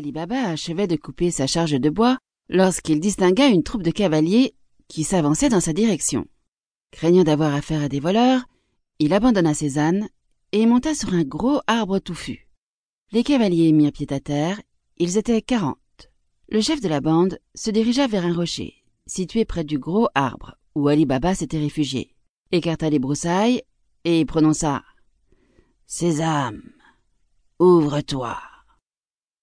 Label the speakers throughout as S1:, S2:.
S1: Ali Baba achevait de couper sa charge de bois lorsqu'il distingua une troupe de cavaliers qui s'avançait dans sa direction. Craignant d'avoir affaire à des voleurs, il abandonna ses ânes et monta sur un gros arbre touffu. Les cavaliers mirent pied à terre, ils étaient quarante. Le chef de la bande se dirigea vers un rocher, situé près du gros arbre où Ali Baba s'était réfugié, écarta les broussailles et prononça Sésame, ouvre-toi.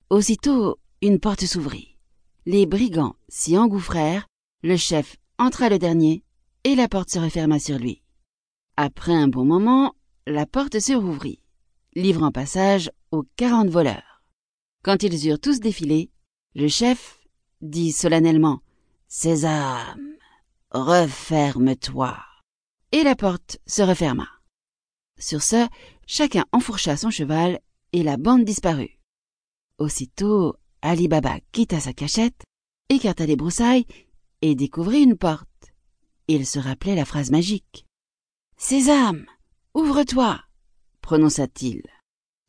S1: Aussitôt, une porte s'ouvrit. Les brigands s'y engouffrèrent, le chef entra le dernier et la porte se referma sur lui. Après un bon moment, la porte se rouvrit, livrant passage aux quarante voleurs. Quand ils eurent tous défilé, le chef dit solennellement Sésame, referme-toi. Et la porte se referma. Sur ce, chacun enfourcha son cheval et la bande disparut. Aussitôt, Ali Baba quitta sa cachette, écarta les broussailles et découvrit une porte. Il se rappelait la phrase magique. Sésame, ouvre-toi, prononça-t-il.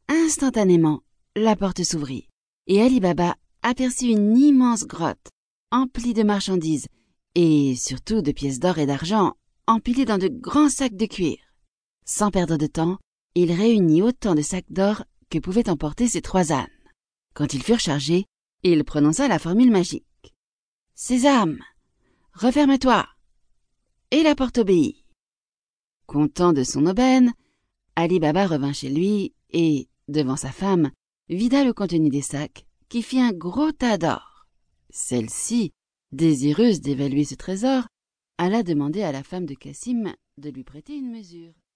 S1: Instantanément, la porte s'ouvrit et Ali Baba aperçut une immense grotte emplie de marchandises et surtout de pièces d'or et d'argent empilées dans de grands sacs de cuir. Sans perdre de temps, il réunit autant de sacs d'or que pouvaient emporter ses trois ânes. Quand ils furent chargés, il prononça la formule magique. Sésame, referme-toi. Et la porte obéit. Content de son aubaine, Ali Baba revint chez lui et, devant sa femme, vida le contenu des sacs, qui fit un gros tas d'or. Celle-ci, désireuse d'évaluer ce trésor, alla demander à la femme de Cassim de lui prêter une mesure.